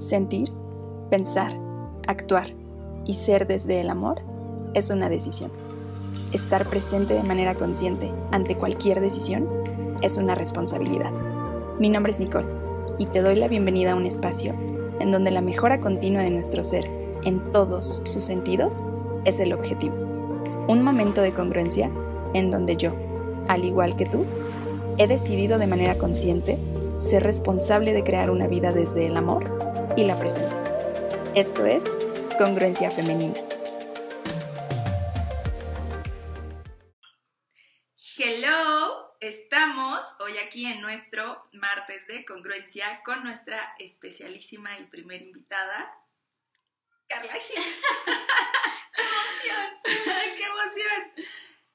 Sentir, pensar, actuar y ser desde el amor es una decisión. Estar presente de manera consciente ante cualquier decisión es una responsabilidad. Mi nombre es Nicole y te doy la bienvenida a un espacio en donde la mejora continua de nuestro ser en todos sus sentidos es el objetivo. Un momento de congruencia en donde yo, al igual que tú, he decidido de manera consciente ser responsable de crear una vida desde el amor y la presencia. Esto es Congruencia Femenina. Hello, estamos hoy aquí en nuestro martes de congruencia con nuestra especialísima y primera invitada, Carla Gil. ¡Qué emoción! ¡Qué emoción!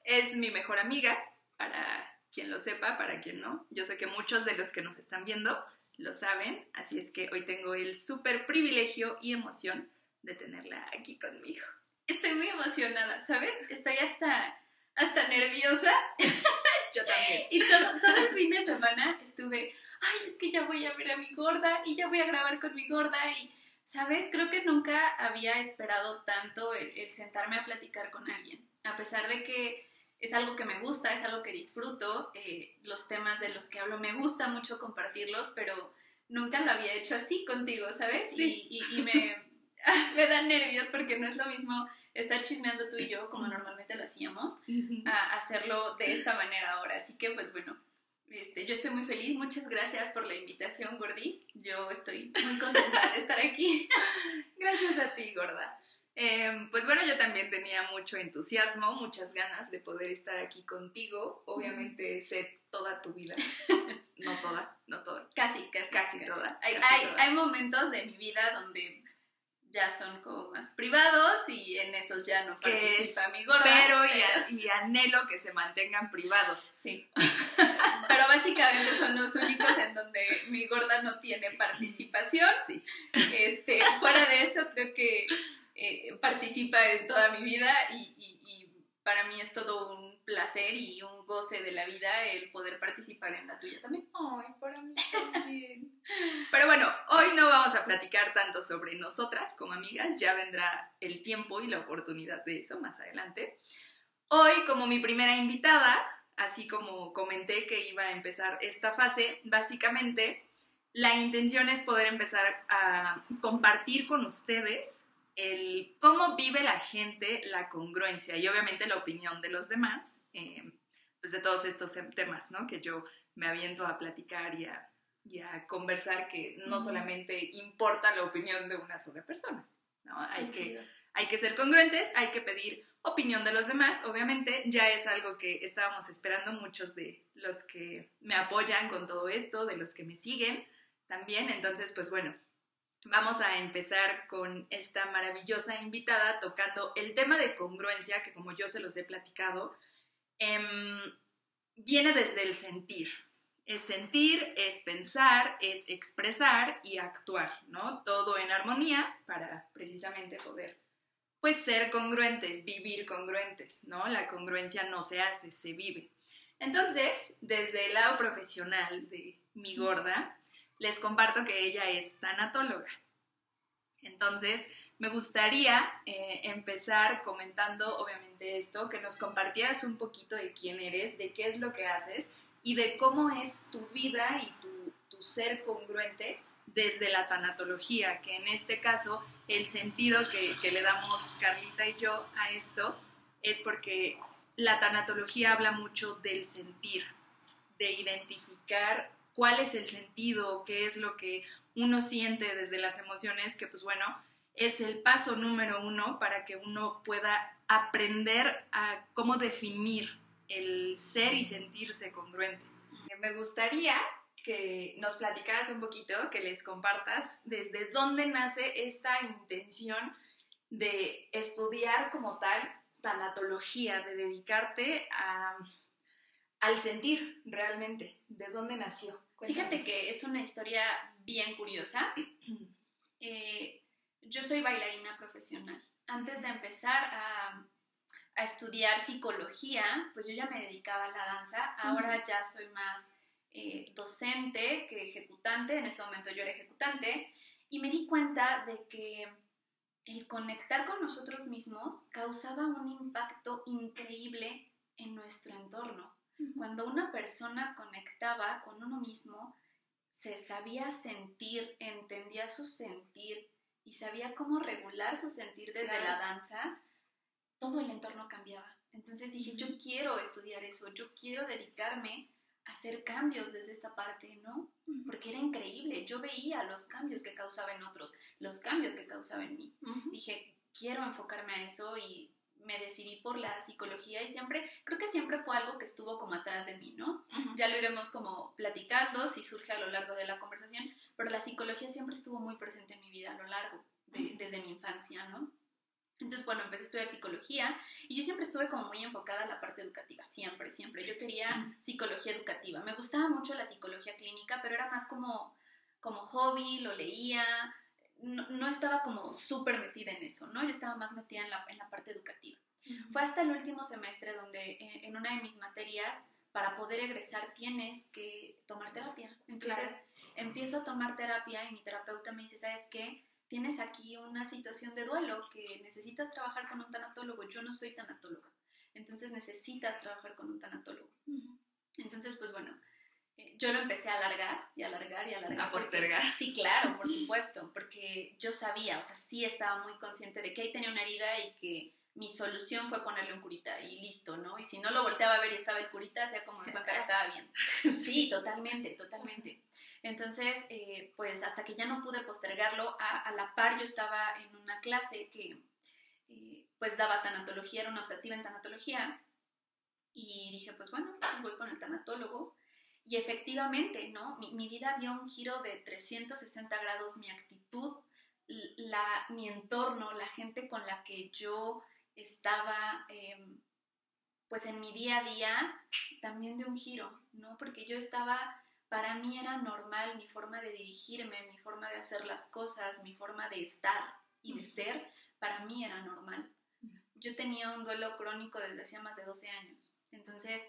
Es mi mejor amiga, para quien lo sepa, para quien no. Yo sé que muchos de los que nos están viendo lo saben, así es que hoy tengo el súper privilegio y emoción de tenerla aquí conmigo. Estoy muy emocionada, ¿sabes? Estoy hasta, hasta nerviosa. Yo también. Y todo, todo el fin de semana estuve, ay, es que ya voy a ver a mi gorda y ya voy a grabar con mi gorda y, ¿sabes? Creo que nunca había esperado tanto el, el sentarme a platicar con alguien, a pesar de que es algo que me gusta, es algo que disfruto, eh, los temas de los que hablo me gusta mucho compartirlos, pero nunca lo había hecho así contigo, ¿sabes? Sí. Y, y, me, me da nervios porque no es lo mismo estar chismeando tú y yo como normalmente lo hacíamos, a hacerlo de esta manera ahora. Así que pues bueno, este, yo estoy muy feliz, muchas gracias por la invitación, Gordi. Yo estoy muy contenta de estar aquí. Gracias a ti, gorda. Eh, pues bueno, yo también tenía mucho entusiasmo, muchas ganas de poder estar aquí contigo. Obviamente sé toda tu vida. No toda, no toda. Casi, casi. Casi toda, Hay, casi hay, toda. hay momentos de mi vida donde ya son como más privados y en esos ya no participa mi gorda. Pero y, y anhelo que se mantengan privados. Sí. pero básicamente son los únicos en donde mi gorda no tiene participación. Sí. Este, fuera de eso, creo que eh, participa en toda mi vida y, y- y para mí es todo un placer y un goce de la vida el poder participar en la tuya también. Ay, para mí también. Pero bueno, hoy no vamos a platicar tanto sobre nosotras como amigas, ya vendrá el tiempo y la oportunidad de eso más adelante. Hoy, como mi primera invitada, así como comenté que iba a empezar esta fase, básicamente la intención es poder empezar a compartir con ustedes el cómo vive la gente la congruencia y obviamente la opinión de los demás, eh, pues de todos estos temas, ¿no? Que yo me aviento a platicar y a, y a conversar que no solamente importa la opinión de una sola persona, ¿no? Hay que, hay que ser congruentes, hay que pedir opinión de los demás, obviamente ya es algo que estábamos esperando muchos de los que me apoyan con todo esto, de los que me siguen también, entonces pues bueno, vamos a empezar con esta maravillosa invitada tocando el tema de congruencia, que como yo se los he platicado, em, viene desde el sentir. Es sentir, es pensar, es expresar y actuar, ¿no? Todo en armonía para precisamente poder, pues, ser congruentes, vivir congruentes, ¿no? La congruencia no se hace, se vive. Entonces, desde el lado profesional de mi gorda, les comparto que ella es tanatóloga. Entonces, me gustaría eh, empezar comentando, obviamente, esto, que nos compartieras un poquito de quién eres, de qué es lo que haces y de cómo es tu vida y tu, ser congruente desde la tanatología, que en este caso el sentido que, que le damos Carlita y yo a esto es porque la tanatología habla mucho del sentir, de identificar cuál es el sentido, qué es lo que uno siente desde las emociones, que pues bueno, es el paso número uno para que uno pueda aprender a cómo definir el ser y sentirse congruente. Me gustaría que nos platicaras un poquito, que les compartas desde dónde nace esta intención de estudiar como tal tanatología, de dedicarte a, al sentir realmente, de dónde nació. Fíjate que es una historia bien curiosa. Eh, yo soy bailarina profesional. Antes de empezar a, a estudiar psicología, pues yo ya me dedicaba a la danza. Ahora ya soy más eh, docente que ejecutante. En ese momento yo era ejecutante. Y me di cuenta de que el conectar con nosotros mismos causaba un impacto increíble en nuestro entorno. Cuando una persona conectaba con uno mismo, se sabía sentir, entendía su sentir y sabía cómo regular su sentir desde la danza, todo el entorno cambiaba. Entonces dije, yo quiero estudiar eso, yo quiero dedicarme a hacer cambios desde esa parte, ¿no? Porque era increíble, yo veía los cambios que causaba en otros, los cambios que causaba en mí. Dije, quiero enfocarme a eso y me decidí por la psicología y siempre, creo que siempre fue algo que estuvo como atrás de mí, ¿no? Ya lo iremos como platicando si surge a lo largo de la conversación, pero la psicología siempre estuvo muy presente en mi vida a lo largo, desde mi infancia, ¿no? Entonces, bueno, empecé a estudiar psicología y yo siempre estuve como muy enfocada en la parte educativa, siempre, siempre. Yo quería psicología educativa. Me gustaba mucho la psicología clínica, pero era más como, como hobby, lo leía, no, estaba como súper metida en eso, ¿no? Yo estaba más metida en la, en la parte educativa. Fue hasta el último semestre donde eh, en, una de mis materias, para poder egresar, tienes que tomar terapia. Entonces, empiezo a tomar terapia y mi terapeuta me dice, ¿sabes qué? Tienes aquí una situación de duelo que necesitas trabajar con un tanatólogo. Yo no soy tanatóloga. Entonces necesitas trabajar con un tanatólogo. Entonces, pues bueno, yo lo empecé a alargar y alargar y alargar. A postergar. sí, claro, por supuesto, porque yo sabía, o sea, sí estaba muy consciente de que ahí tenía una herida y que mi solución fue ponerle un curita y listo, ¿no? Y si no lo volteaba a ver y estaba el curita, sea como cuenta que estaba bien. Sí, totalmente, totalmente. Entonces, eh, pues hasta que ya no pude postergarlo, a, la par yo estaba en una clase que eh, pues daba tanatología, era una optativa en tanatología, y dije, pues bueno, voy con el tanatólogo y efectivamente, ¿no? Mi, vida dio un giro de 360 grados, mi actitud, la, mi entorno, la gente con la que yo estaba, em, pues en mi día a día, también dio un giro, ¿no? Porque yo estaba, para mí era normal mi forma de dirigirme, mi forma de hacer las cosas, mi forma de estar y de ser, para mí era normal. Yo tenía un duelo crónico desde hacía más de 12 años. Entonces,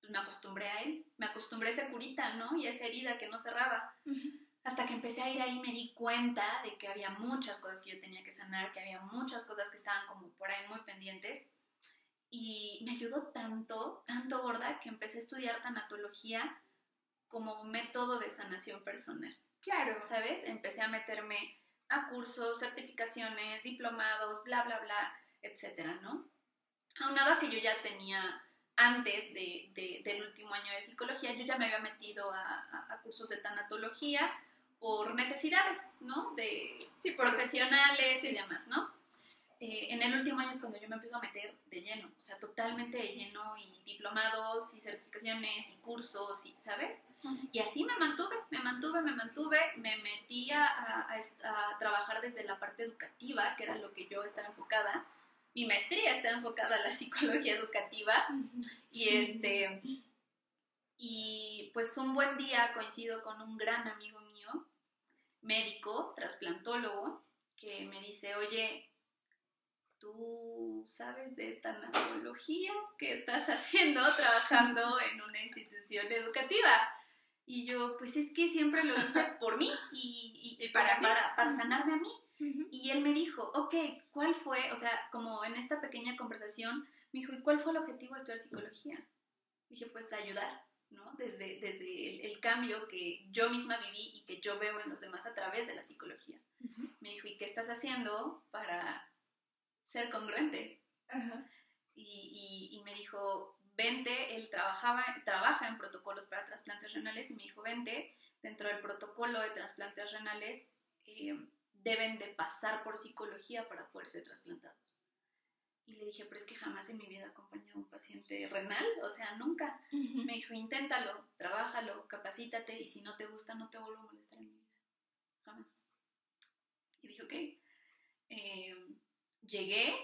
pues me acostumbré a él, me acostumbré a esa curita, ¿no? Y a esa herida que no cerraba. Hasta que empecé a ir ahí me di cuenta de que había muchas cosas que yo tenía que sanar, que había muchas cosas que estaban como por ahí muy pendientes. Y me ayudó tanto, tanto gorda, que empecé a estudiar tanatología como método de sanación personal. Claro. ¿Sabes? Empecé a meterme a cursos, certificaciones, diplomados, bla, bla, bla, etcétera, ¿no? Aunaba que yo ya tenía antes de, del último año de psicología, yo ya me había metido a, cursos de tanatología por necesidades, ¿no? De sí, profesionales y demás, ¿no? Eh, en el último año es cuando yo me empiezo a meter de lleno, o sea, totalmente de lleno y diplomados y certificaciones y cursos y, ¿sabes? Y así me mantuve, me mantuve, me mantuve, me metí a, a, trabajar desde la parte educativa, que era lo que yo estaba enfocada, mi maestría está enfocada a la psicología educativa y este y pues un buen día coincido con un gran amigo mío, médico, trasplantólogo, que me dice, oye, ¿tú sabes de tanatología? ¿Qué estás haciendo trabajando en una institución educativa? Y yo, pues es que siempre lo hice por mí y, para, para, para sanarme a mí. Y él me dijo, ok, ¿cuál fue? O sea, como en esta pequeña conversación, me dijo, ¿y cuál fue el objetivo de estudiar psicología? Dije, pues ayudar, ¿no? Desde, desde el, cambio que yo misma viví y que yo veo en los demás a través de la psicología. Me dijo, ¿y qué estás haciendo para ser congruente? y, y, me dijo, vente, él trabajaba, trabaja en protocolos para trasplantes renales y me dijo, vente, dentro del protocolo de trasplantes renales, eh, deben de pasar por psicología para poder ser trasplantados. Y le dije, pero es que jamás en mi vida he acompañado a un paciente renal, o sea, nunca. Me dijo, inténtalo, trabájalo, capacítate y si no te gusta, no te vuelvo a molestar en mi vida. Jamás. Y dije, ok. Em, llegué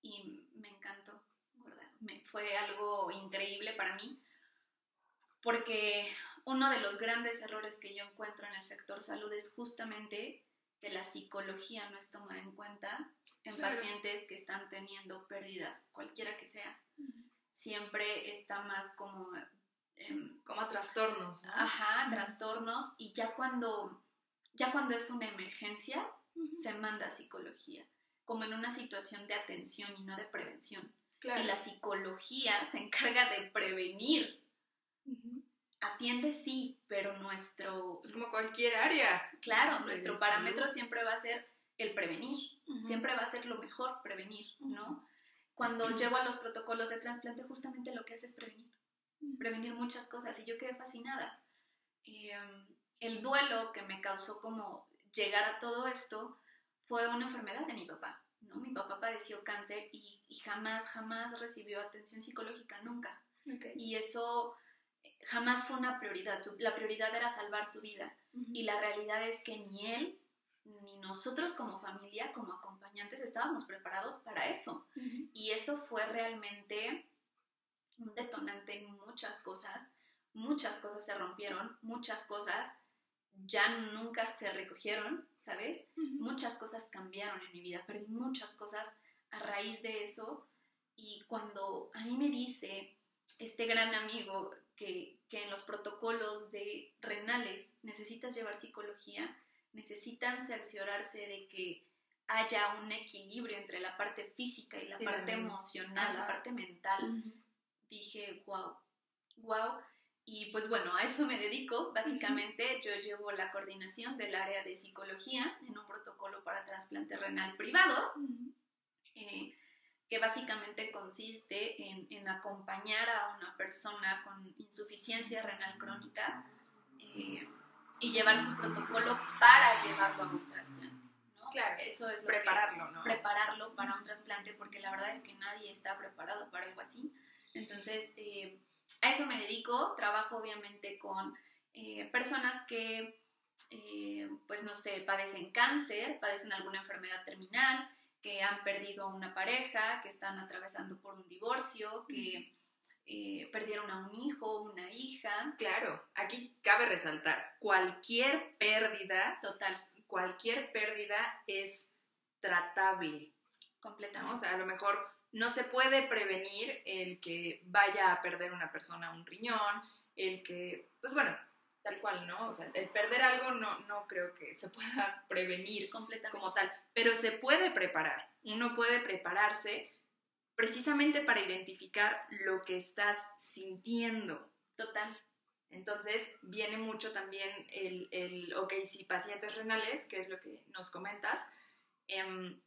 y me encantó, ¿verdad? Me, fue algo increíble para mí porque uno de los grandes errores que yo encuentro en el sector salud es justamente que la psicología no es tomada en cuenta en pacientes que están teniendo pérdidas, cualquiera que sea. Siempre está más como... Em, como a trastornos. Ajá, trastornos. Y ya cuando Ya cuando es una emergencia, se manda a psicología, como en una situación de atención y no de prevención. Claro. Y la psicología se encarga de prevenir. Atiende sí, pero nuestro... Es como cualquier área. Claro, nuestro parámetro siempre va a ser el prevenir. Siempre va a ser lo mejor prevenir, ¿no? Cuando llego a los protocolos de trasplante, justamente lo que hace es prevenir. Prevenir muchas cosas. Y yo quedé fascinada. Eh, el duelo que me causó como llegar a todo esto fue una enfermedad de mi papá. ¿no? Mi papá padeció cáncer y, y jamás, jamás recibió atención psicológica, nunca. Ok. Y eso jamás fue una prioridad. La prioridad era salvar su vida. Y la realidad es que ni él, ni nosotros como familia, como acompañantes, estábamos preparados para eso. Y eso fue realmente un detonante en muchas cosas. Muchas cosas se rompieron, muchas cosas ya nunca se recogieron, ¿sabes? Muchas cosas cambiaron en mi vida, perdí muchas cosas a raíz de eso. Y cuando a mí me dice este gran amigo que, que en los protocolos de renales necesitas llevar psicología, necesitan cerciorarse de que haya un equilibrio entre la parte física y la parte emocional, la parte mental. Dije, wow, wow. Y pues bueno, a eso me dedico. Básicamente yo llevo la coordinación del área de psicología en un protocolo para trasplante renal privado, eh, que básicamente consiste en, en acompañar a una persona con insuficiencia renal crónica eh, y llevar su protocolo para llevarlo a un trasplante. ¿no? Claro, Eso es lo que- Prepararlo, ¿no? prepararlo para un trasplante porque la verdad es que nadie está preparado para algo así. Entonces, eh, a eso me dedico. Trabajo obviamente con eh, personas que, eh, pues no sé, padecen cáncer, padecen alguna enfermedad terminal, que han perdido a una pareja, que están atravesando por un divorcio, que eh, perdieron a un hijo, una hija. Claro, aquí cabe resaltar, cualquier pérdida, Total, cualquier pérdida es tratable, ¿no? completamente. O sea, a lo mejor no se puede prevenir el que vaya a perder una persona un riñón, el que, pues bueno, tal cual, ¿no? O sea, el perder algo no, no creo que se pueda prevenir completamente. como tal, pero se puede preparar. Uno puede prepararse precisamente para identificar lo que estás sintiendo. Total. Entonces viene mucho también el, el ok, si pacientes renales, que es lo que nos comentas, em,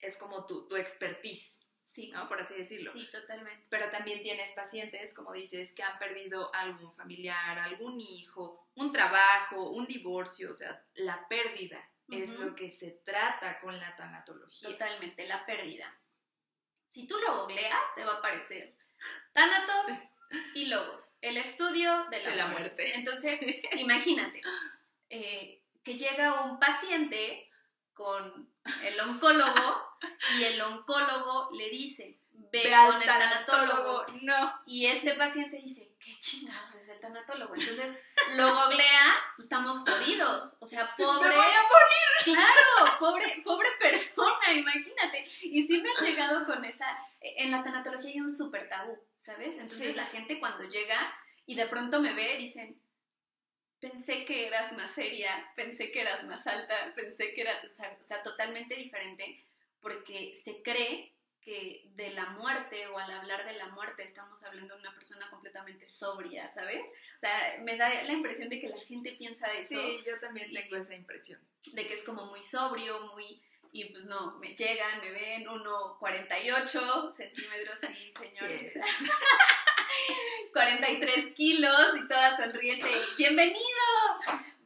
es como tu, tu expertise, Sí, ¿no? Por así decirlo. sí, totalmente. Pero también tienes pacientes, como dices, que han perdido algún familiar, algún hijo, un trabajo, un divorcio, o sea, la pérdida es Ujú. lo que se trata con la tanatología. Totalmente, la pérdida. Si tú lo googleas, te va a aparecer Tánatos y Logos, el estudio de la, De la muerte. muerte. Entonces, Sí. imagínate eh, que llega un paciente con el oncólogo y el oncólogo le dice, ve, Ve con el tanatólogo. no. Y este paciente dice, ¿qué chingados es el tanatólogo? Entonces lo googlea, pues estamos jodidos. O sea, pobre. ¡Me voy a Claro, pobre, pobre persona, imagínate. Y sí me han llegado con esa. En la tanatología hay un súper tabú, ¿sabes? Entonces Sí. la gente cuando llega y de pronto me ve, dicen. Pensé que eras más seria, pensé que eras más alta, pensé que eras, o sea, totalmente diferente, porque se cree que de la muerte o al hablar de la muerte estamos hablando de una persona completamente sobria, ¿sabes? O sea, me da la impresión de que la gente piensa eso, Sí, yo también tengo esa impresión. de que es como muy sobrio, muy... Y pues no, me llegan, me ven 1,48 centímetros, sí, señores. Sí. 43 kilos y toda sonriente y ¡bienvenido!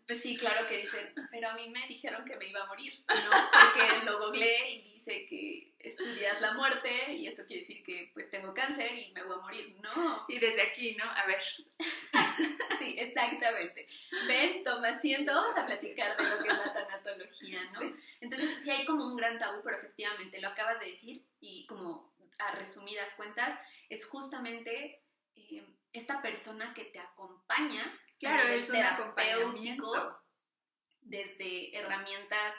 Pues sí, claro que dicen, pero a mí me dijeron que me iba a morir, ¿no? Porque lo googleé y dice que estudias la muerte y eso quiere decir que pues tengo cáncer y me voy a morir. No, Y desde aquí, ¿no? A ver, sí, exactamente. Ven, toma asiento, vamos a platicar de lo que es la tanatología, ¿no? Sí. Entonces, sí hay como un gran tabú, pero efectivamente lo acabas de decir y como a resumidas cuentas, es justamente eh, esta persona que te acompaña. Claro, es un acompañamiento. desde herramientas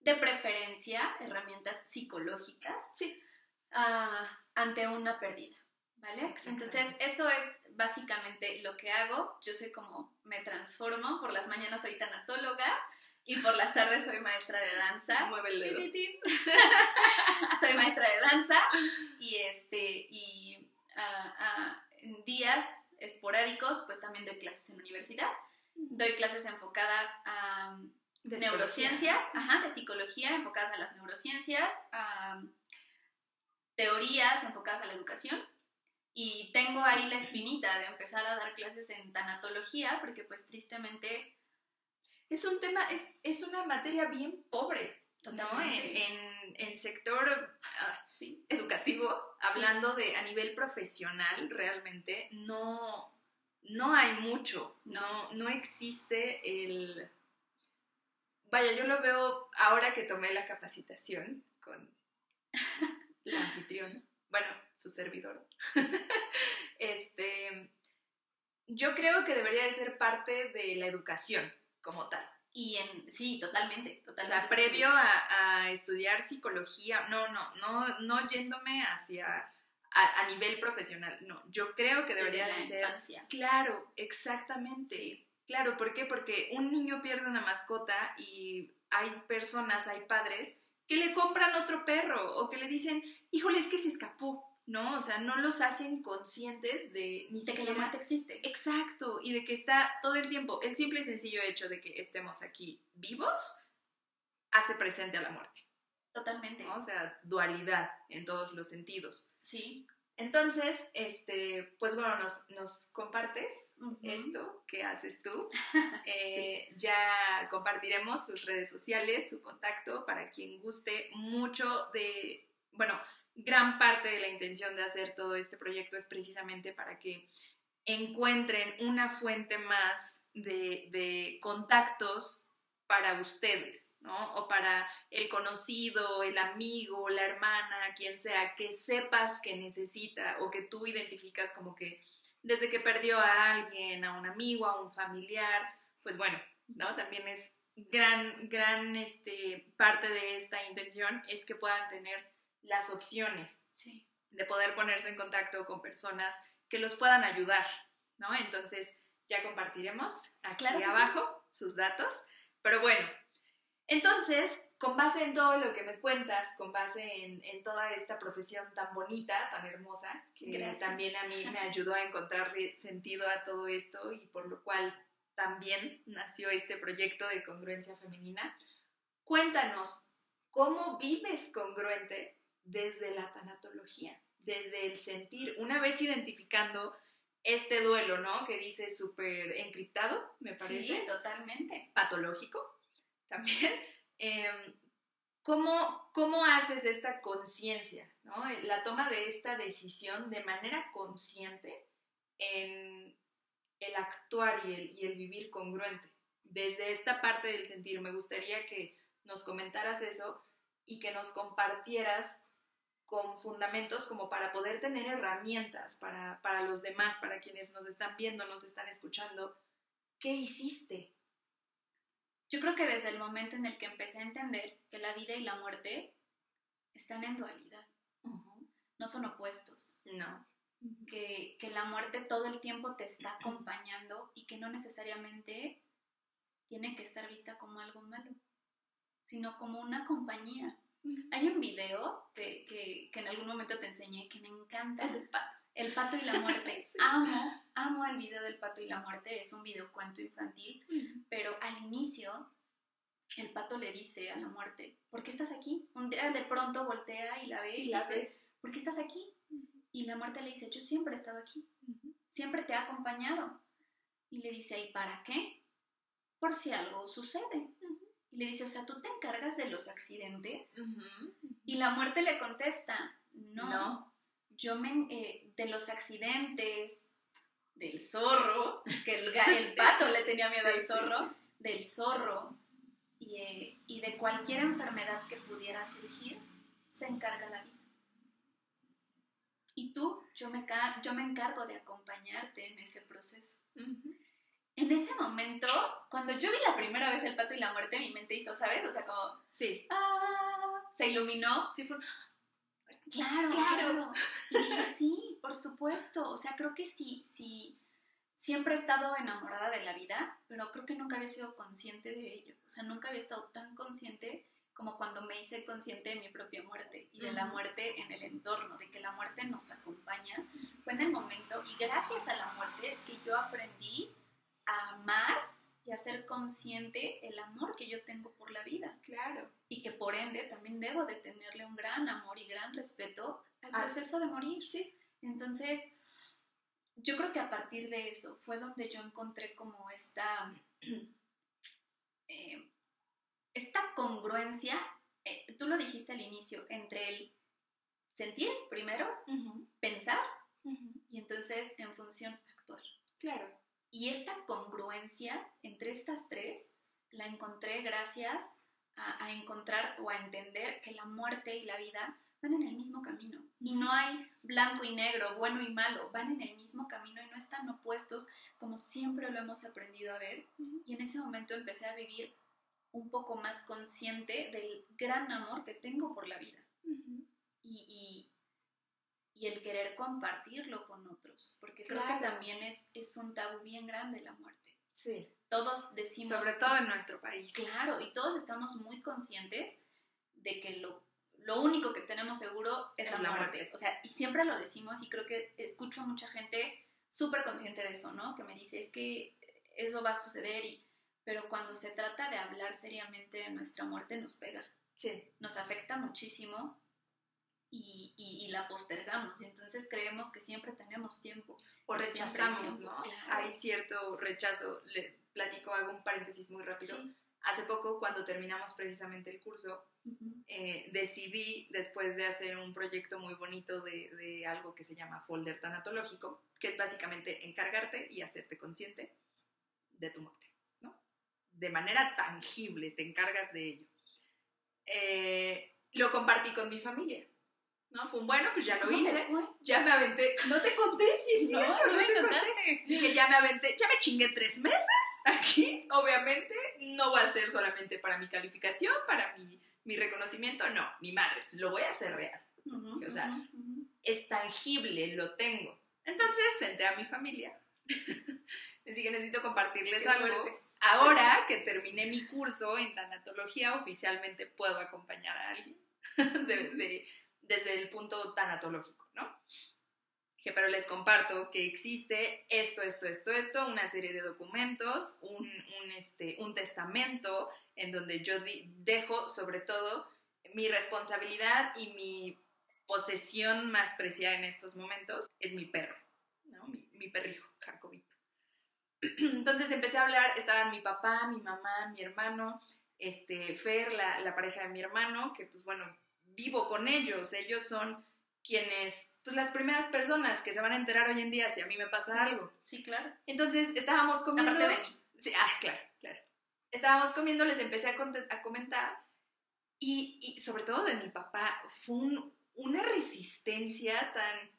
de preferencia, herramientas psicológicas, Sí. ah, ante una pérdida, ¿vale? Entonces, eso es básicamente lo que hago. Yo soy como, me transformo, por las mañanas soy tanatóloga, Y por las tardes soy maestra de danza. Mueve el dedo. soy maestra de danza y este y en días esporádicos pues también doy clases en universidad. Doy clases enfocadas a De neurociencias, ajá, de psicología enfocadas a las neurociencias, a teorías enfocadas a la educación. Y tengo ahí la espinita de empezar a dar clases en tanatología, porque pues tristemente Es un tema, es, es una materia bien pobre, ¿no? En, Totalmente. en, en sector ah, sí, educativo, hablando de a nivel profesional, realmente no, no hay mucho, no, no existe el... Vaya, yo lo veo ahora que tomé la capacitación con la anfitriona, bueno, su servidor. este, yo creo que debería de ser parte de la educación como tal. Y en sí, totalmente, O totalmente. sea, previo a, a estudiar psicología, no, no, no, no yéndome hacia a, a nivel profesional, no, yo creo que Desde debería la de ser. infancia. Claro, exactamente. Sí. Claro, ¿por qué? Porque un niño pierde una mascota y hay personas, hay padres que le compran otro perro o que le dicen, híjole, es que se escapó, ¿no? O sea, no los hacen conscientes de ni De que la muerte existe. Exacto, y de que está todo el tiempo, el simple y sencillo hecho de que estemos aquí vivos hace presente a la muerte, Totalmente. ¿no? O sea, dualidad en todos los sentidos. Sí. Entonces, este, pues bueno, nos, nos compartes esto que haces tú. Eh, Ya compartiremos sus redes sociales, su contacto, para quien guste mucho de, bueno, gran parte de la intención de hacer todo este proyecto es precisamente para que encuentren una fuente más de, de contactos para ustedes, ¿no? O para el conocido, el amigo, la hermana, quien sea, que sepas que necesita o que tú identificas como que desde que perdió a alguien, a un amigo, a un familiar, pues bueno, ¿no? También es gran, gran este, parte de esta intención es que puedan tener las opciones Sí. de poder ponerse en contacto con personas que los puedan ayudar, ¿no? Entonces ya compartiremos aquí Claro que sí. abajo sus datos. Pero bueno, entonces, con base en todo lo que me cuentas, con base en, en toda esta profesión tan bonita, tan hermosa, que Gracias. también a mí me ayudó a encontrarle sentido a todo esto y por lo cual también nació este proyecto de congruencia femenina, cuéntanos, ¿cómo vives congruente desde la tanatología? Desde el sentir, una vez identificando este duelo, ¿no? Que dice súper encriptado, me parece Sí, totalmente. patológico también. Em, ¿cómo, ¿Cómo haces esta conciencia, ¿no? la toma de esta decisión de manera consciente en el actuar y el, y el vivir congruente? Desde esta parte del sentir, me gustaría que nos comentaras eso y que nos compartieras con fundamentos como para poder tener herramientas para, para los demás, para quienes nos están viendo, nos están escuchando. ¿Qué hiciste? Yo creo que desde el momento en el que empecé a entender que la vida y la muerte están en dualidad, no son opuestos, No. que, que la muerte todo el tiempo te está acompañando y que no necesariamente tiene que estar vista como algo malo, sino como una compañía. Hay un video que, que, que en algún momento te enseñé que me encanta. El pato. El pato y la muerte. Sí. Amo, amo el video del pato y la muerte. Es un video cuento infantil, pero al inicio el pato le dice a la muerte, ¿por qué estás aquí? Un día de pronto voltea y la ve y, Y la dice, ve. ¿por qué estás aquí? Y la muerte le dice, yo siempre he estado aquí, siempre te he acompañado. Y le dice, ¿y para qué? Por si algo sucede. Y le dice, o sea, ¿tú te encargas de los accidentes? Y la muerte le contesta, no, No. yo me, eh, de los accidentes, del zorro, que el, pato le tenía miedo Sí, al sí. zorro, del zorro y, eh, y de cualquier enfermedad que pudiera surgir, se encarga la vida. Y tú, yo me, ca- yo me encargo de acompañarte en ese proceso. En ese momento, cuando yo vi la primera vez el pato y la muerte, mi mente hizo, ¿sabes? O sea, como, Sí. ¡ah! Se iluminó. Sí, fue- Claro, Claro. claro. Y dije, sí, por supuesto. O sea, creo que si, si, siempre he estado enamorada de la vida, pero creo que nunca había sido consciente de ello. O sea, nunca había estado tan consciente como cuando me hice consciente de mi propia muerte y de la muerte en el entorno, de que la muerte nos acompaña. Fue en el momento, y gracias a la muerte es que yo aprendí a amar y a ser consciente el amor que yo tengo por la vida. Claro. Y que por ende también debo de tenerle un gran amor y gran respeto al proceso de morir. Sí. Entonces, yo creo que a partir de eso fue donde yo encontré como esta, eh, esta congruencia, eh, tú lo dijiste al inicio, entre el sentir primero, pensar y entonces en función actuar. Claro. Y esta congruencia entre estas tres la encontré gracias a, a encontrar o a entender que la muerte y la vida van en el mismo camino. Y no hay blanco y negro, bueno y malo, van en el mismo camino y no están opuestos como siempre lo hemos aprendido a ver. Y en ese momento empecé a vivir un poco más consciente del gran amor que tengo por la vida. y, y, el querer compartirlo con otros, porque creo que también es, es un tabú bien grande la muerte. Sí. Todos decimos... Sobre todo en nuestro país. Claro, y todos estamos muy conscientes de que lo lo único que tenemos seguro es, la, muerte. O sea, y siempre lo decimos y creo que escucho a mucha gente súper consciente de eso, ¿no? Que me dice, es que eso va a suceder y... Pero cuando se trata de hablar seriamente de nuestra muerte nos pega. Sí. Nos afecta muchísimo y, y, la postergamos. Y entonces creemos que siempre tenemos tiempo. O rechazamos, ¿no? Hay cierto rechazo. Le platico, hago un paréntesis muy rápido. Hace poco, cuando terminamos precisamente el curso, eh, decidí, después de hacer un proyecto muy bonito de, algo que se llama folder tanatológico, que es básicamente encargarte y hacerte consciente de tu muerte, ¿no? De manera tangible, te encargas de ello. Eh, lo compartí con mi familia. ¿No? Fue un bueno, pues ya lo hice. Ya me aventé. No te conté, sí, no, no, me contaste. Dije, ya me aventé, ya me chingué tres meses aquí. Obviamente, no va a ser solamente para mi calificación, para mi mi reconocimiento, no, ni madres, lo voy a hacer real. o sea, es tangible, lo tengo. Entonces senté a mi familia. Les dije, necesito compartirles algo. Ahora que terminé mi curso en tanatología, oficialmente puedo acompañar a alguien desde el punto tanatológico, ¿no? Dije, pero les comparto que existe esto, esto, esto, esto, una serie de documentos, un, este, un testamento en donde yo dejo sobre todo mi responsabilidad y mi posesión más preciada en estos momentos es mi perro, ¿no? mi, mi perrijo, Jacobito. Entonces empecé a hablar, estaban mi papá, mi mamá, mi hermano, este, Fer, la pareja de mi hermano, que pues bueno, vivo con ellos, ellos son quienes, pues las primeras personas que se van a enterar hoy en día si a mí me pasa algo. Sí, claro. Entonces estábamos comiendo. Aparte de mí. Sí, ah, claro, claro. Estábamos comiendo, les empecé a, comentar y, y, sobre todo de mi papá, fue una resistencia tan.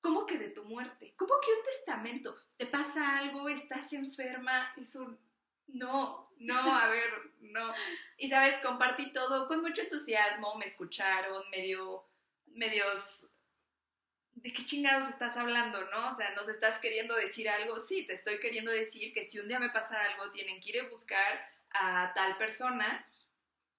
¿Cómo que de tu muerte? ¿Cómo que un testamento? ¿Te pasa algo? ¿Estás enferma? Es un. No, no, a ver, no. Y sabes, compartí todo con mucho entusiasmo, me escucharon, medio medios ¿de qué chingados estás hablando, no? O sea, ¿nos estás queriendo decir algo? Sí, te estoy queriendo decir que si un día me pasa algo, tienen que ir a buscar a tal persona,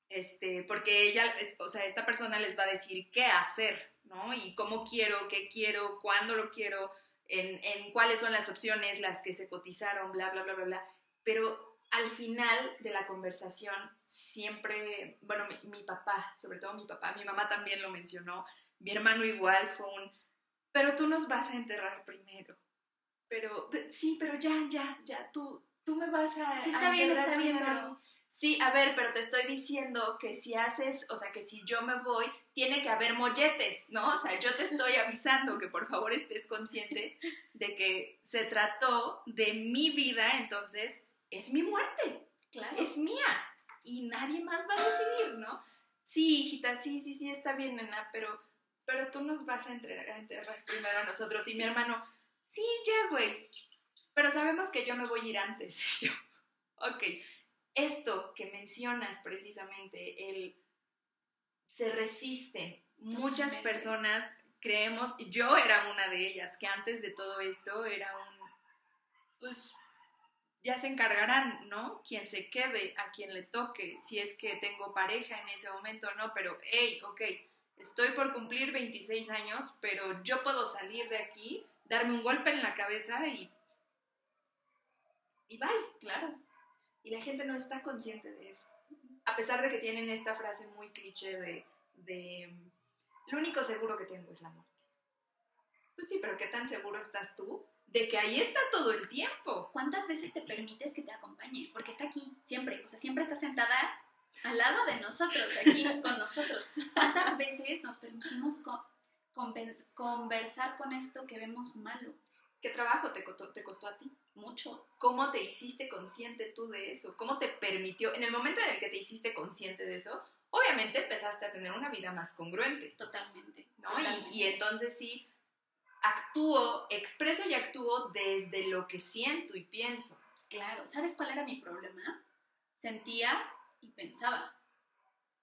este, porque ella, o sea, esta persona les va a decir qué hacer, ¿no? Y cómo quiero, qué quiero, cuándo lo quiero, en, en cuáles son las opciones, las que se cotizaron, bla, bla, bla, bla, bla. Pero al final de la conversación, siempre, bueno, mi, mi papá, sobre todo mi papá, mi mamá también lo mencionó, mi hermano igual fue un, pero tú nos vas a enterrar primero. Pero, sí, pero ya, ya, ya, tú, tú me vas a... Sí, está bien, está bien, pero... Sí, a ver, pero te estoy diciendo que si haces, o sea, que si yo me voy, tiene que haber molletes, ¿no? O sea, yo te estoy avisando que por favor estés consciente de que se trató de mi vida, entonces es mi muerte, claro. es mía y nadie más va a decidir, ¿no? Sí, hijita, sí, sí, sí, está bien, nena, pero pero tú nos vas a, enterrar primero a nosotros. Y mi hermano, sí, ya, güey, pero sabemos que yo me voy a ir antes. Y yo, ok, esto que mencionas precisamente, el se resisten. Muchas personas creemos, yo era una de ellas, que antes de todo esto era un, pues ya se encargarán, ¿no? Quien se quede, a quien le toque, si es que tengo pareja en ese momento, ¿no? Pero, hey, ok, estoy por cumplir 26 años, pero yo puedo salir de aquí, darme un golpe en la cabeza y... Y bye, Claro. y la gente no está consciente de eso. A pesar de que tienen esta frase muy cliché de, de lo único seguro que tengo es la muerte. Pues sí, pero ¿qué tan seguro estás tú de que ahí está todo el tiempo? ¿Cuántas veces te permites que te acompañe? Porque está aquí, siempre. O sea, siempre está sentada al lado de nosotros, aquí con nosotros. ¿Cuántas veces nos permitimos co- conversar con esto que vemos malo? ¿Qué trabajo te costó, te costó a ti? Mucho. ¿Cómo te hiciste consciente tú de eso? ¿Cómo te permitió? En el momento en el que te hiciste consciente de eso, obviamente empezaste a tener una vida más congruente. Totalmente. ¿no? totalmente. Y, y entonces sí, actúo, expreso y actúo desde lo que siento y pienso. Claro. ¿Sabes cuál era mi problema? Sentía y pensaba.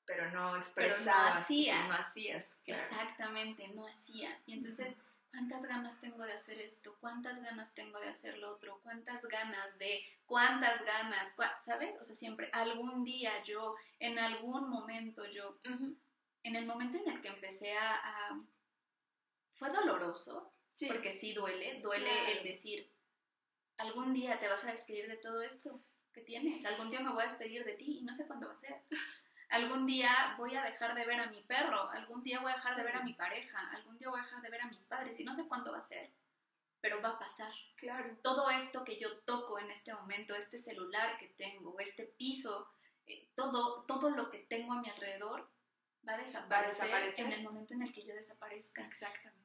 Pero no expresabas, hacía. sí, no hacías. claro. Exactamente, no hacía. Y entonces, ¿cuántas ganas tengo de hacer esto? ¿Cuántas ganas tengo de hacer lo otro? ¿Cuántas ganas de, cuántas ganas? ¿Cuá- ¿Sabes? O sea, siempre, algún día yo, en algún momento yo, Ujú. en el momento en el que empecé a... a- fue doloroso, Sí, porque sí duele, duele Claro. el decir, algún día te vas a despedir de todo esto que tienes, algún día me voy a despedir de ti y no sé cuándo va a ser. Algún día voy a dejar de ver a mi perro, algún día voy a dejar de ver a mi pareja, algún día voy a dejar de ver a mis padres y no sé cuándo va a ser, pero va a pasar. claro. Todo esto que yo toco en este momento, este celular que tengo, este piso, eh, todo, todo lo que tengo a mi alrededor va a desaparecer, desaparecer. en el momento en el que yo desaparezca Exactamente.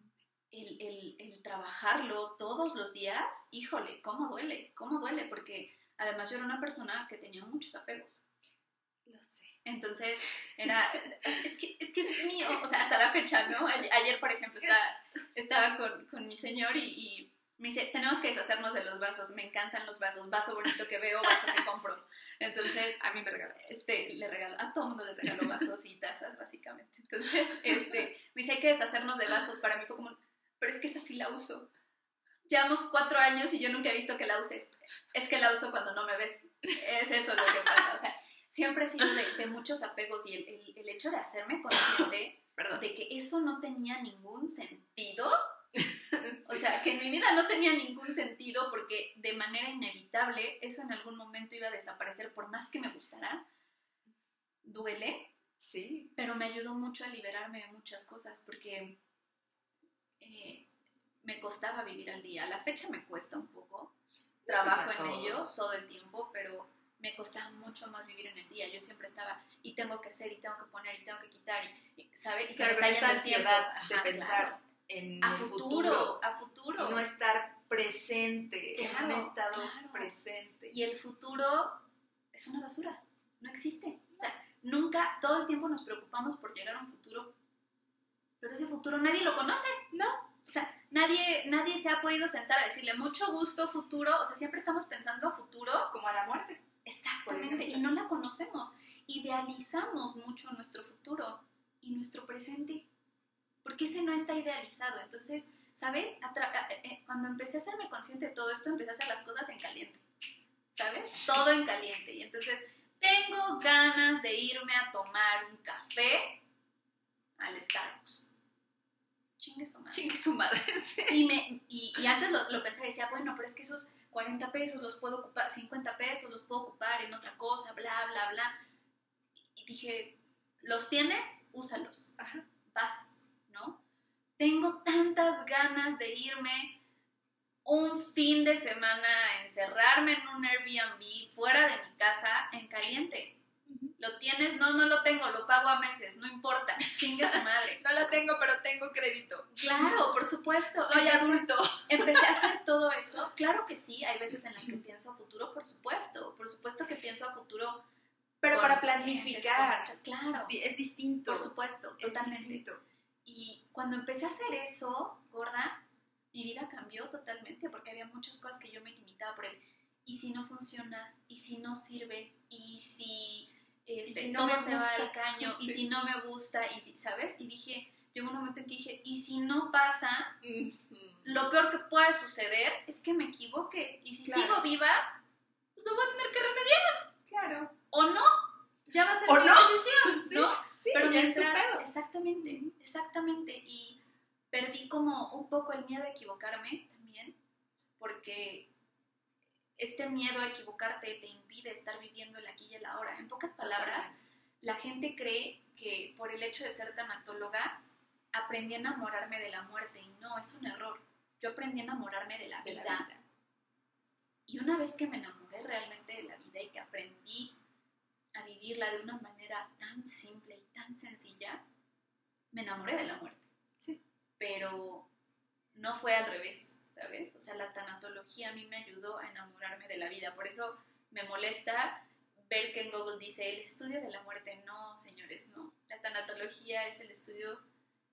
El, el- el trabajarlo todos los días, híjole, cómo duele, cómo duele, porque además yo era una persona que tenía muchos apegos. Lo sé. Entonces, era, es que, es que es mío, o sea, hasta la fecha, ¿no? Ayer, por ejemplo, estaba, estaba con, con mi señor y, y me dice, tenemos que deshacernos de los vasos, me encantan los vasos, vaso bonito que veo, vaso que compro. Entonces, A mí me regalas. este, le regalo, a todo mundo le regalo vasos y tazas, básicamente. Entonces, este, me dice, hay que deshacernos de vasos. Para mí fue como, pero es que esa sí la uso. Llevamos cuatro años y yo nunca he visto que la uses. Es que la uso cuando no me ves. Es eso lo que pasa. O sea, siempre he sido de, de muchos apegos y el, el- el hecho de hacerme consciente Perdón. de que eso no tenía ningún sentido. O sea, que en mi vida no tenía ningún sentido porque de manera inevitable eso en algún momento iba a desaparecer por más que me gustara. Duele, sí. pero me ayudó mucho a liberarme de muchas cosas porque eh, me costaba vivir al día. A la fecha me cuesta un poco. Trabajo en ello todo el tiempo, pero me costaba mucho más vivir en el día. Yo siempre estaba y tengo que hacer y tengo que poner y tengo que quitar y, y, ¿sabe? Y se me está yendo el tiempo. ansiedad de pensar claro. en a el futuro, a futuro. y no estar presente, en Claro, un estado claro. presente. Y el futuro es una basura, no existe. O sea, nunca, todo el tiempo nos preocupamos por llegar a un futuro, pero ese futuro nadie lo conoce, ¿no? O sea, nadie, nadie se ha podido sentar a decirle mucho gusto futuro, o sea, siempre estamos pensando a futuro. como a la muerte. Exactamente, y no la conocemos. Idealizamos mucho nuestro futuro y nuestro presente, porque ese no está idealizado. Entonces, ¿sabes? A- eh, cuando empecé a hacerme consciente de todo esto, empecé a hacer las cosas en caliente, ¿sabes? Todo en caliente. Y entonces, tengo ganas de irme a tomar un café al Starbucks. Chingue su madre. Chingue su madre. sí. Y, me, y, y antes lo, lo pensé y decía, bueno, pero es que esos 40 pesos los puedo ocupar, 50 pesos los puedo ocupar en otra cosa, bla, bla, bla. Y dije, ¿los tienes? Úsalos. Ajá. Vas, ¿no? Tengo tantas ganas de irme un fin de semana a encerrarme en un Airbnb fuera de mi casa en caliente. ¿Lo tienes? No, no lo tengo, lo pago a meses, no importa. Chingue su madre. No lo tengo, pero tengo crédito. Claro, por supuesto. Soy Empecé- adulto. Empecé a hacer todo eso. Claro que sí, hay veces en las que pienso a futuro, por supuesto. Por supuesto que pienso a futuro. Pero para planificar. con Claro, Es distinto. por supuesto, Es totalmente. distinto. Y cuando empecé a hacer eso, gorda, mi vida cambió totalmente porque había muchas cosas que yo me limitaba por el. ¿Y si no funciona? ¿Y si no sirve? ¿Y si, este, si no todo se va al caño? ¿Y si no me gusta? ¿Y si, sabes? Y dije, llegó un momento en que dije, ¿y si no pasa? Lo peor que puede suceder es que me equivoque. Y si Claro. sigo viva, pues lo voy a tener que remediar. Claro. O no, ya va a ser mi no. decisión, Sí, ¿no? Sí, Pero ya es tu mientras, pedo. exactamente, exactamente. Y perdí como un poco el miedo a equivocarme también, porque este miedo a equivocarte te impide estar viviendo el aquí y el ahora. En pocas palabras, la gente cree que por el hecho de ser tanatóloga aprendí a enamorarme de la muerte y no, es un error. Yo aprendí a enamorarme de la De la vida. vida. Y una vez que me enamoré realmente de la vida y que aprendí a vivirla de una manera tan simple y tan sencilla, me enamoré de la muerte. Sí. Pero no fue al revés, ¿sabes? O sea, la tanatología a mí me ayudó a enamorarme de la vida. Por eso me molesta ver que en Google dice el estudio de la muerte. No, señores, no. La tanatología es el estudio,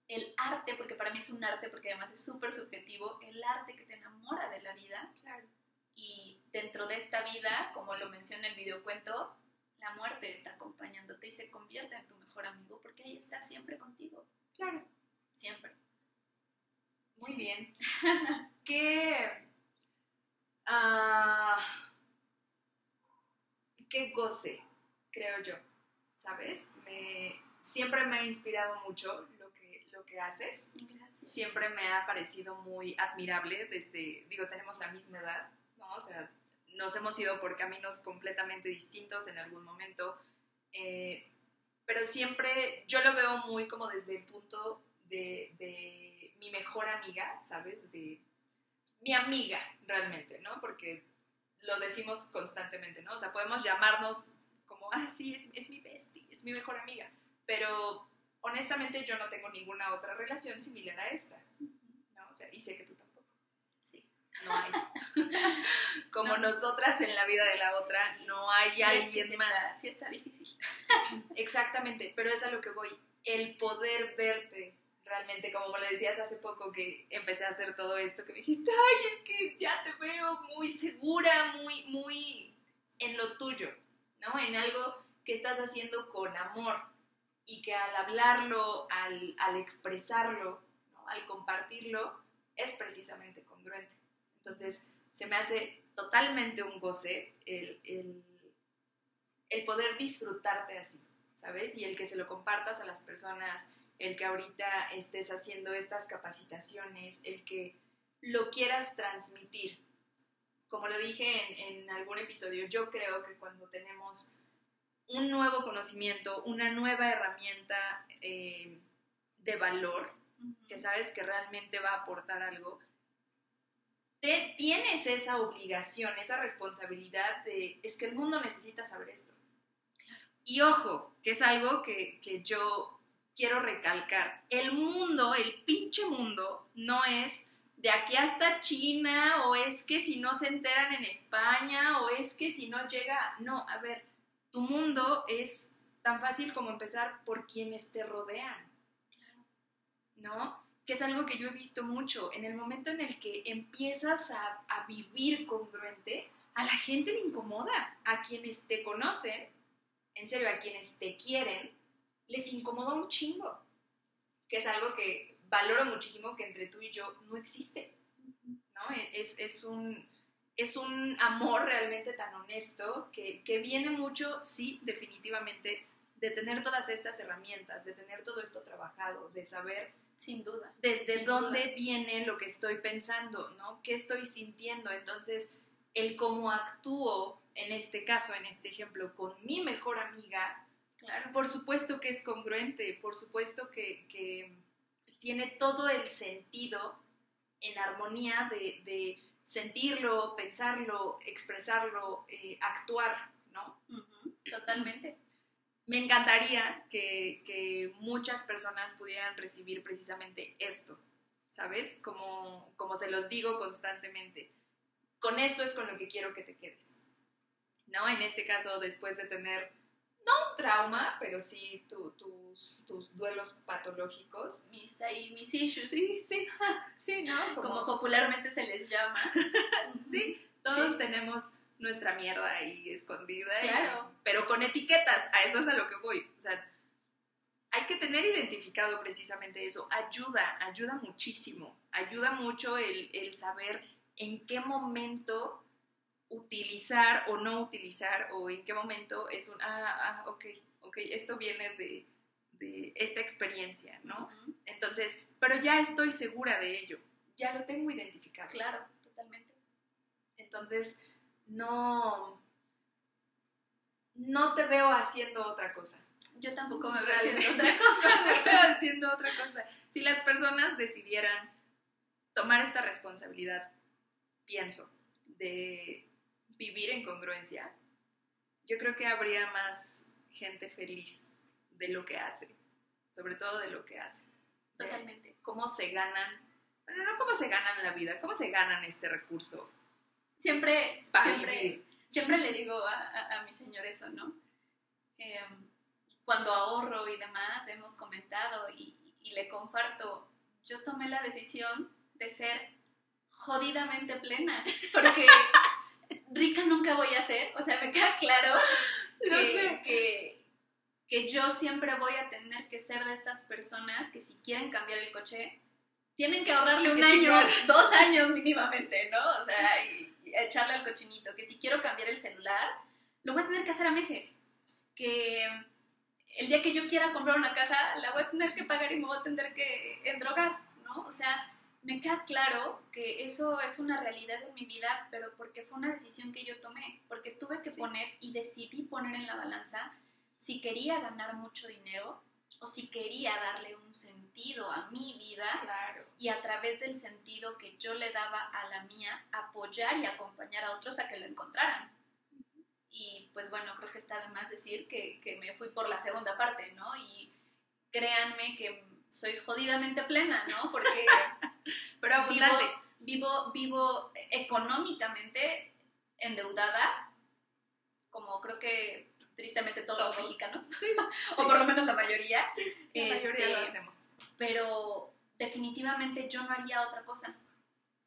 el arte, porque para mí es un arte, porque además es súper subjetivo, el arte que te enamora de la vida Claro. y dentro de esta vida, como lo menciona el videocuento, la muerte está acompañándote y se convierte en tu mejor amigo porque ahí está siempre contigo, Claro. siempre. Muy bien. qué. ah, qué goce, creo yo. ¿Sabes? Me, siempre me ha inspirado mucho lo que, lo que haces. Gracias. Siempre me ha parecido muy admirable desde, digo, tenemos la misma edad, ¿no? O sea, nos hemos ido por caminos completamente distintos en algún momento, eh, pero siempre yo lo veo muy como desde el punto de, de mi mejor amiga, ¿sabes? De mi amiga realmente, ¿no? Porque lo decimos constantemente, ¿no? O sea, podemos llamarnos como, ah, sí, es, es mi bestie, es mi mejor amiga, pero honestamente yo no tengo ninguna otra relación similar a esta, ¿no? O sea, y sé que tú tampoco. Sí. No hay. Como No. nosotras en la vida de la otra, no hay Y es que alguien sí más. Está, sí está difícil. Exactamente, pero es a lo que voy. El poder verte realmente, como lo decías hace poco que empecé a hacer todo esto, que me dijiste, ay, es que ya te veo muy segura, muy, muy en lo tuyo, ¿no? En algo que estás haciendo con amor y que al hablarlo, al, al expresarlo, al compartirlo, es precisamente congruente. Entonces, se me hace totalmente un goce el, el, el poder disfrutarte así, ¿sabes? Y el que se lo compartas a las personas, el que ahorita estés haciendo estas capacitaciones, el que lo quieras transmitir. Como lo dije en, en algún episodio, yo creo que cuando tenemos un nuevo conocimiento, una nueva herramienta eh, de valor, que sabes que realmente va a aportar algo, te, tienes esa obligación, esa responsabilidad de, es que el mundo necesita saber esto. Y ojo, que es algo que, que yo quiero recalcar, el mundo, el pinche mundo, no es de aquí hasta China, o es que si no se enteran en España, o es que si no llega, no, a ver, tu mundo es tan fácil como empezar por quienes te rodean, ¿no? Que es algo que yo he visto mucho. En el momento en el que empiezas a, a vivir congruente, a la gente le incomoda. A quienes te conocen, en serio, a quienes te quieren, les incomoda un chingo. Que es algo que valoro muchísimo que entre tú y yo no existe. ¿no? Es, es, un, es un amor realmente tan honesto que, que viene mucho, sí, definitivamente, de tener todas estas herramientas, de tener todo esto trabajado, de saber Sin duda. desde Sin dónde duda. viene lo que estoy pensando, ¿no? ¿Qué estoy sintiendo? Entonces, el cómo actúo, en este caso, en este ejemplo, con mi mejor amiga, Claro. por supuesto que es congruente, por supuesto que, que tiene todo el sentido en armonía de, de sentirlo, pensarlo, expresarlo, eh, actuar, ¿no? Totalmente. Me encantaría que, que muchas personas pudieran recibir precisamente esto, ¿sabes? Como, como se los digo constantemente. Con esto es con lo que quiero que te quedes. ¿No? En este caso, después de tener, no un trauma, pero sí tu- tus, tus duelos patológicos. Mis, ahí, mis issues. Sí, sí, sí, ¿no? Como popularmente se les llama. Sí, todos Sí. tenemos nuestra mierda ahí escondida. y- Claro. pero con etiquetas, a eso es a lo que voy. O sea, hay que tener identificado precisamente eso. Ayuda, ayuda muchísimo. Ayuda mucho el, el saber en qué momento utilizar o no utilizar o en qué momento es un, ah, ah, ok, ok, esto viene de, de esta experiencia, ¿no? Ujú. Entonces, pero ya estoy segura de ello, ya lo tengo identificado. Claro, totalmente. Entonces, no, no te veo haciendo otra cosa. Yo tampoco me veo haciendo otra cosa. No te veo haciendo otra cosa. Si las personas decidieran tomar esta responsabilidad, pienso, de vivir en congruencia, yo creo que habría más gente feliz de lo que hace, sobre todo de lo que hace. Totalmente. Cómo se ganan, bueno, no cómo se ganan la vida, cómo se ganan este recurso Siempre, para siempre, vivir. siempre le digo a, a- a mi señor eso, ¿no? Em, cuando ahorro y demás, hemos comentado y, y le comparto, yo tomé la decisión de ser jodidamente plena, porque rica nunca voy a ser, o sea, me queda claro No que, sé. que, que yo siempre voy a tener que ser de estas personas que si quieren cambiar el coche, tienen que ahorrarle un año, chingar. dos años mínimamente, ¿no? O sea, y, y echarle al cochinito. Que si quiero cambiar el celular, lo voy a tener que hacer a meses. Que el día que yo quiera comprar una casa, la voy a tener que pagar y me voy a tener que endrogar, ¿no? O sea, me queda claro que eso es una realidad en mi vida, pero porque fue una decisión que yo tomé, porque tuve que Sí. poner y decidí poner en la balanza si quería ganar mucho dinero o si quería darle un sentido a mi vida Claro. y a través del sentido que yo le daba a la mía, apoyar y acompañar a otros a que lo encontraran. Y pues bueno, creo que está de más decir que, que me fui por la segunda parte, ¿no? Y créanme que soy jodidamente plena, ¿no? Porque Pero abundante. vivo, vivo económicamente endeudada, como creo que tristemente todos, los Todos. mexicanos, Sí, o por lo menos la mayoría, sí, la mayoría lo Este, hacemos. pero definitivamente yo no haría otra cosa.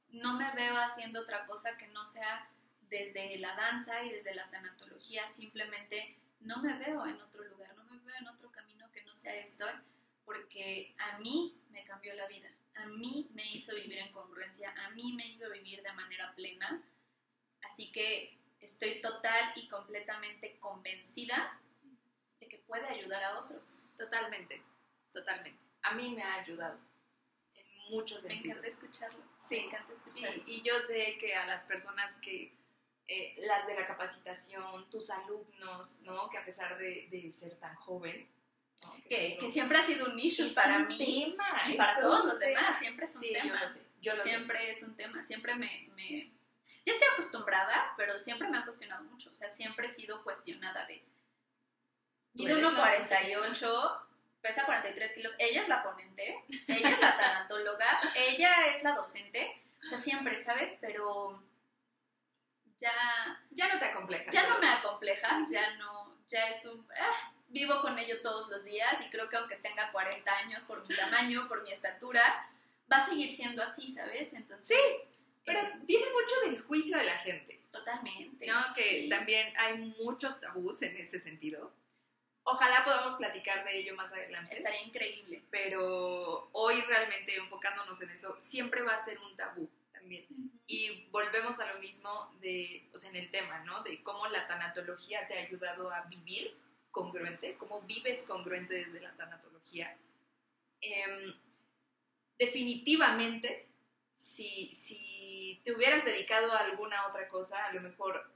No me veo haciendo otra cosa que no sea desde la danza y desde la tanatología, simplemente no me veo en otro lugar, no me veo en otro camino que no sea esto, porque a mí me cambió la vida, a mí me hizo vivir en congruencia, a mí me hizo vivir de manera plena, así que estoy total y completamente convencida de que puede ayudar a otros. Totalmente, totalmente. A mí me ha ayudado en muchos Me sentidos. encanta escucharlo. Sí, me encanta Sí, escuchar eso. y yo sé que a las personas que, eh, las de la capacitación, tus alumnos, ¿no? Que a pesar de, de ser tan joven, que, siempre ha sido un issue es para un mí tema, y para todo todos los tema. demás, siempre es un Sí, tema. yo lo sé, yo lo sé. siempre es un tema, siempre me, me- Ya estoy acostumbrada, pero siempre me han cuestionado mucho, o sea, siempre he sido cuestionada de... Mide eres la 1,48, pesa 43 kilos, ella es la ponente, ella es la tanatóloga, ella es la docente, o sea, siempre, ¿sabes? Pero ya Ya no te acomplejas. ya no me acompleja, ya no, ya es un, ah, vivo con ello todos los días y creo que aunque tenga 40 años por mi tamaño, por mi estatura, va a seguir siendo así, ¿sabes? Entonces, Pero eh, viene mucho del juicio de la gente, totalmente. ¿no? Que sí. también hay muchos tabús en ese sentido. Ojalá podamos platicar de ello más adelante. estaría increíble. pero hoy realmente enfocándonos en eso, siempre va a ser un tabú también. Y volvemos a lo mismo de, o sea, en el tema, ¿no? De cómo la tanatología te ha ayudado a vivir congruente, cómo vives congruente desde la tanatología. Em, definitivamente, si, si te hubieras dedicado a alguna otra cosa, a lo mejor,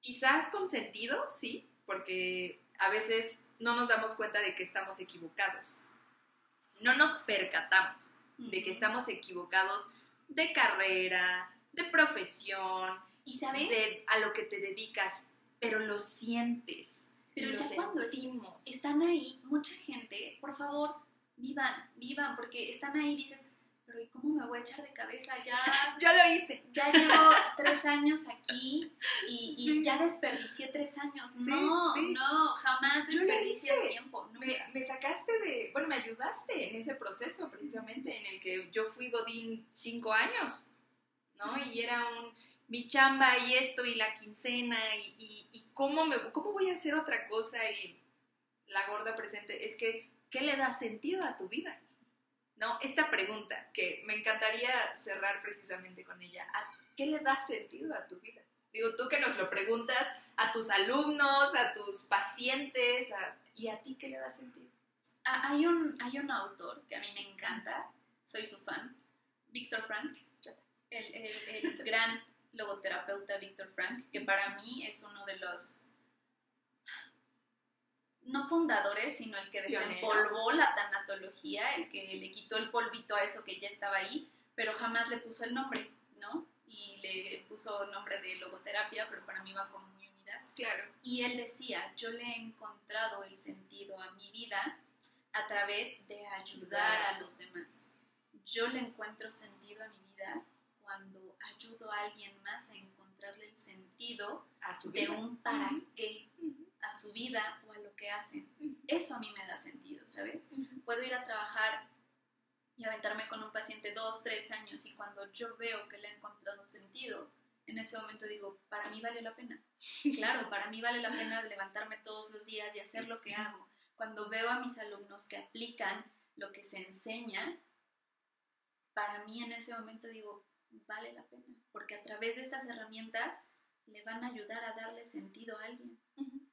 quizás con sentido, sí, porque a veces no nos damos cuenta de que estamos equivocados. No nos percatamos de que estamos equivocados de carrera, de profesión, Y sabes, de a lo que te dedicas, pero lo sientes. Pero ya cuando sentimos. están ahí, mucha gente, por favor, vivan, vivan, porque están ahí y dices, pero ¿y cómo me voy a echar de cabeza? Ya Yo lo hice. ya llevo tres años aquí y, y Sí. ya desperdicié tres años. Sí, no, sí. no, jamás desperdicias tiempo. Nunca. Me, me sacaste de, bueno, me ayudaste en ese proceso precisamente en el que yo fui Godín cinco años, ¿no? Y era un, mi chamba y esto y la quincena y, y, y cómo, me, cómo voy a hacer otra cosa y la gorda presente, es que, ¿qué le da sentido a tu vida? ¿No? Esta pregunta que me encantaría cerrar precisamente con ella, ¿qué le da sentido a tu vida? Digo, tú que nos lo preguntas a tus alumnos, a tus pacientes, ¿y a ti qué le da sentido? Ah, hay, un, hay un autor que a mí me encanta, soy su fan, Víctor Frank, el, el, gran logoterapeuta Víctor Frank, que para mí es uno de los, no fundadores, sino el que desempolvó la tanatología, el que le quitó el polvito a eso que ya estaba ahí, pero jamás le puso el nombre, ¿no? Y le puso nombre de logoterapia, pero para mí va como muy unidas. Claro. Y él decía, yo le he encontrado el sentido a mi vida a través de ayudar a los demás. Yo le encuentro sentido a mi vida cuando ayudo a alguien más a encontrarle el sentido a su de un para qué a su vida o a lo que hacen. Eso a mí me da sentido, ¿sabes? Puedo ir a trabajar y aventarme con un paciente dos, tres años y cuando yo veo que le ha encontrado un sentido, en ese momento digo, para mí vale la pena. Claro, para mí vale la pena levantarme todos los días y hacer lo que hago. Cuando veo a mis alumnos que aplican lo que se enseña, para mí en ese momento digo, vale la pena, porque a través de estas herramientas le van a ayudar a darle sentido a alguien,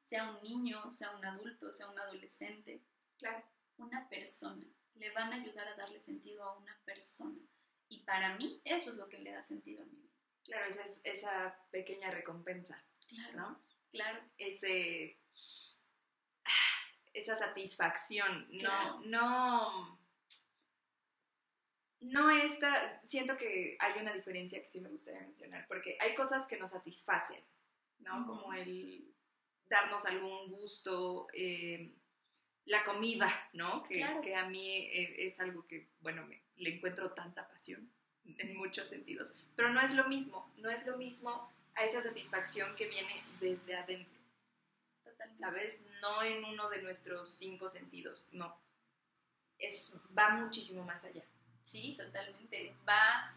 sea un niño, sea un adulto, sea un adolescente, claro, una persona, le van a ayudar a darle sentido a una persona. Y para mí eso es lo que le da sentido a mi vida. Claro, esa es esa pequeña recompensa, claro, ¿no? Claro. Ese esa satisfacción, no, no, no esta, siento que hay una diferencia que sí me gustaría mencionar, porque hay cosas que nos satisfacen, ¿no? Como el darnos algún gusto, eh, la comida, ¿no? Que, que a mí e, es algo que, bueno, me, le encuentro tanta pasión en muchos sentidos, pero no es lo mismo, no es lo mismo a esa satisfacción que viene desde adentro. ¿sabes? No en uno de nuestros cinco sentidos, no. Es, va muchísimo más allá. Sí, totalmente. Va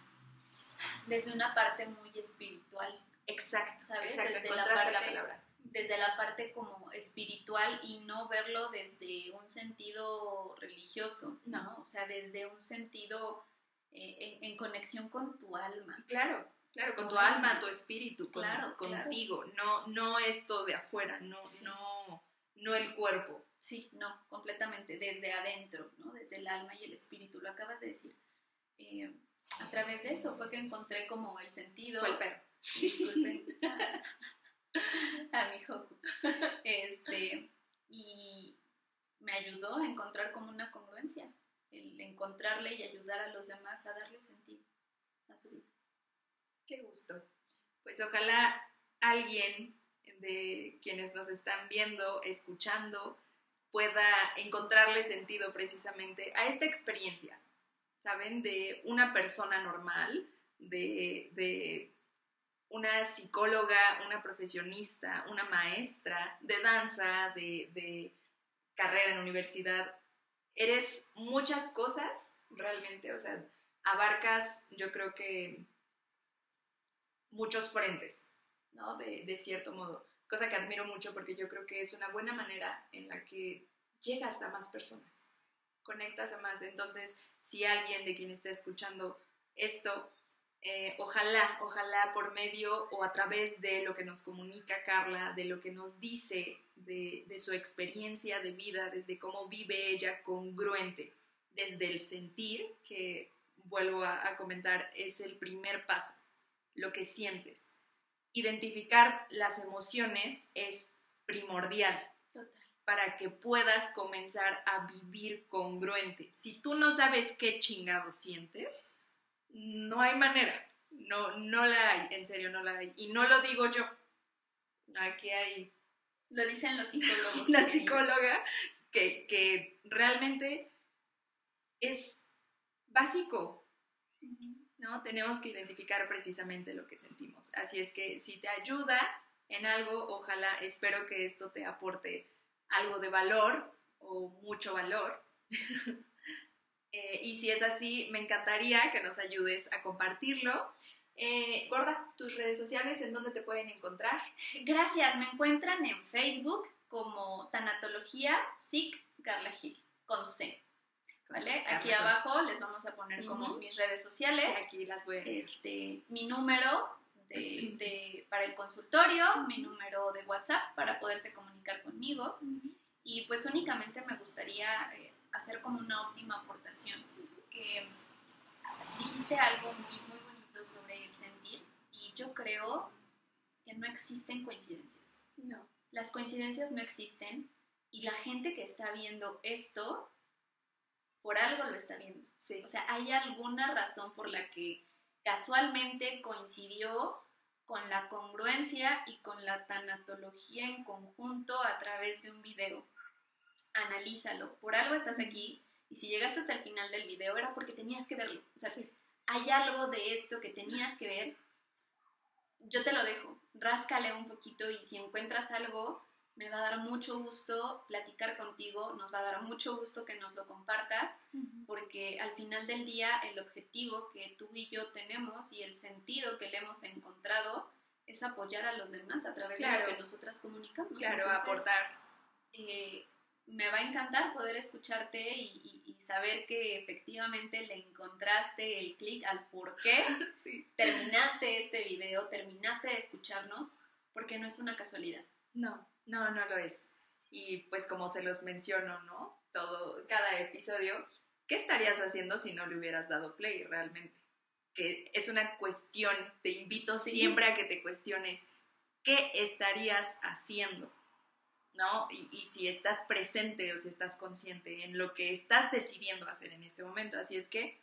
desde una parte muy espiritual. Exacto, ¿sabes? desde la, parte, la palabra. Desde la parte como espiritual y no verlo desde un sentido religioso, ¿no? O sea, desde un sentido eh, en conexión con tu alma. Claro, Claro, con tu alma, tu espíritu, contigo, no no esto de afuera, no no no el cuerpo. Sí, no, completamente, desde adentro, ¿no? Desde el alma y el espíritu, lo acabas de decir. Eh, a través de eso fue que encontré como el sentido. Fue el perro. Disculpen. a mi Joku. Este, y me ayudó a encontrar como una congruencia, el encontrarle y ayudar a los demás a darle sentido a su vida. Qué gusto. Pues ojalá alguien de quienes nos están viendo, escuchando, pueda encontrarle sentido precisamente a esta experiencia, ¿saben? De una persona normal, de, una psicóloga, una profesionista, una maestra de danza, de, de carrera en universidad. Eres muchas cosas realmente, o sea, abarcas yo creo que muchos frentes, ¿no? De, de cierto modo. Cosa que admiro mucho porque yo creo que es una buena manera en la que llegas a más personas, conectas a más. Entonces, si alguien de quien está escuchando esto, eh, ojalá, ojalá por medio o a través de lo que nos comunica Carla, de lo que nos dice, de, de su experiencia de vida, desde cómo vive ella congruente, desde el sentir, que vuelvo a comentar, es el primer paso lo que sientes. Identificar las emociones es primordial para que puedas comenzar a vivir congruente. Si tú no sabes qué chingado sientes, no hay manera. No, no la hay, en serio, no la hay. Y no lo digo yo. Aquí hay... Lo dicen los psicólogos. la psicóloga que, que realmente es básico. ¿No? Tenemos que identificar precisamente lo que sentimos. Así es que si te ayuda en algo, ojalá, espero que esto te aporte algo de valor o mucho valor. Eh, y si es así, me encantaría que nos ayudes a compartirlo. Eh, Gorda, tus redes sociales, ¿en dónde te pueden encontrar? Gracias, me encuentran en Facebook como Tanatología SIC Carla Gil, con C. ¿Vale? Aquí abajo les vamos a poner como Ujú. mis redes sociales. Sí, aquí las voy a este, mi número de, de- para el consultorio, mi número de WhatsApp para poderse comunicar conmigo. Y pues únicamente me gustaría eh, hacer como una última aportación, que dijiste algo muy, muy bonito sobre el sentir y yo creo que no existen coincidencias. No. Las coincidencias no existen y la gente que está viendo esto, por algo lo está viendo. Sí. O sea, hay alguna razón por la que casualmente coincidió con la congruencia y con la tanatología en conjunto a través de un video. Analízalo. Por algo estás aquí y si llegaste hasta el final del video era porque tenías que verlo. O sea, Sí. hay algo de esto que tenías que ver. Yo te lo dejo. Ráscale un poquito y si encuentras algo, me va a dar mucho gusto platicar contigo, nos va a dar mucho gusto que nos lo compartas porque al final del día el objetivo que tú y yo tenemos y el sentido que le hemos encontrado es apoyar a los demás a través de lo que nosotras comunicamos. Claro, Entonces, aportar. eh, me va a encantar poder escucharte y, y- y saber que efectivamente le encontraste el clic al por qué Sí. terminaste este video, terminaste de escucharnos, porque no es una casualidad. No, no, no lo es. Y pues como se los menciono, ¿no? Todo, cada episodio, ¿qué estarías haciendo si no le hubieras dado play realmente? Que es una cuestión, te invito Sí. siempre a que te cuestiones, ¿qué estarías haciendo? ¿No? Y, y si estás presente o si estás consciente en lo que estás decidiendo hacer en este momento. Así es que,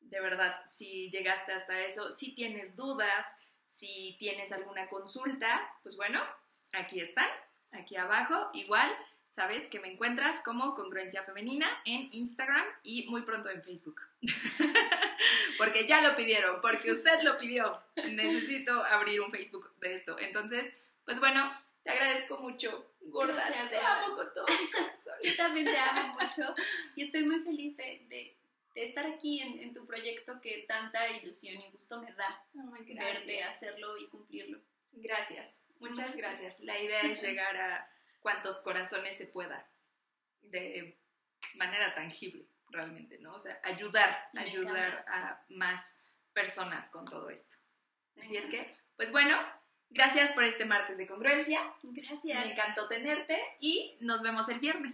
de verdad, si llegaste hasta eso, si tienes dudas, si tienes alguna consulta, pues bueno, aquí están, aquí abajo. Igual, sabes que me encuentras como Congruencia Femenina en Instagram y muy pronto en Facebook. porque ya lo pidieron, porque usted lo pidió. Necesito abrir un Facebook de esto. Entonces, pues bueno, te agradezco mucho, gorda. Gracias, te gorda. amo con todo mi corazón. Yo también te amo mucho y estoy muy feliz de, de- de estar aquí en, en tu proyecto que tanta ilusión y gusto me da verte hacerlo y cumplirlo. Gracias, muchas gracias. La idea es llegar a cuantos corazones se pueda de manera tangible, realmente, ¿no? O sea, ayudar, Me ayudar a más personas con todo esto. Así es que, pues bueno, gracias por este martes de congruencia. Gracias. Me encantó tenerte y nos vemos el viernes.